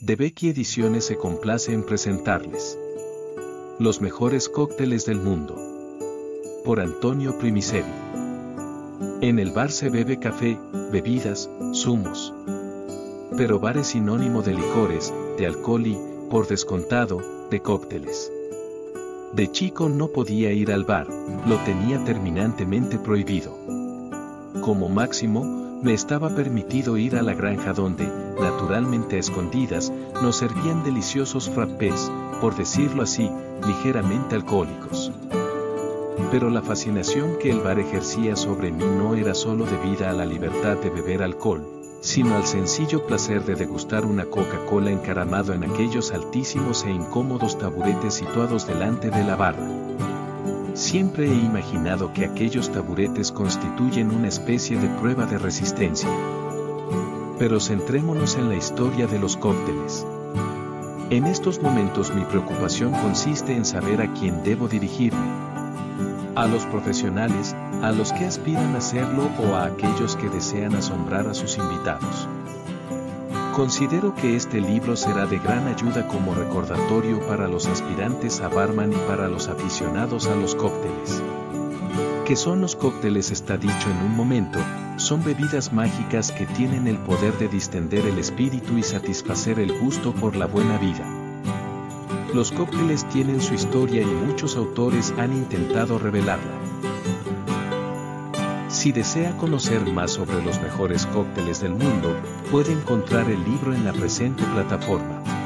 De Becky Ediciones se complace en presentarles los mejores cócteles del mundo. Por Antonio Primiceri. En el bar se bebe café, bebidas, zumos. Pero bar es sinónimo de licores, de alcohol y, por descontado, de cócteles. De chico no podía ir al bar, lo tenía terminantemente prohibido. Como máximo, me estaba permitido ir a la granja donde, naturalmente a escondidas, nos servían deliciosos frappés, por decirlo así, ligeramente alcohólicos. Pero la fascinación que el bar ejercía sobre mí no era solo debida a la libertad de beber alcohol, sino al sencillo placer de degustar una Coca-Cola encaramado en aquellos altísimos e incómodos taburetes situados delante de la barra. Siempre he imaginado que aquellos taburetes constituyen una especie de prueba de resistencia. Pero centrémonos en la historia de los cócteles. En estos momentos mi preocupación consiste en saber a quién debo dirigirme. A los profesionales, a los que aspiran a hacerlo o a aquellos que desean asombrar a sus invitados. Considero que este libro será de gran ayuda como recordatorio para los aspirantes a barman y para los aficionados a los cócteles. ¿Qué son los cócteles? Está dicho en un momento, son bebidas mágicas que tienen el poder de distender el espíritu y satisfacer el gusto por la buena vida. Los cócteles tienen su historia y muchos autores han intentado revelarla. Si desea conocer más sobre los mejores cócteles del mundo, puede encontrar el libro en la presente plataforma.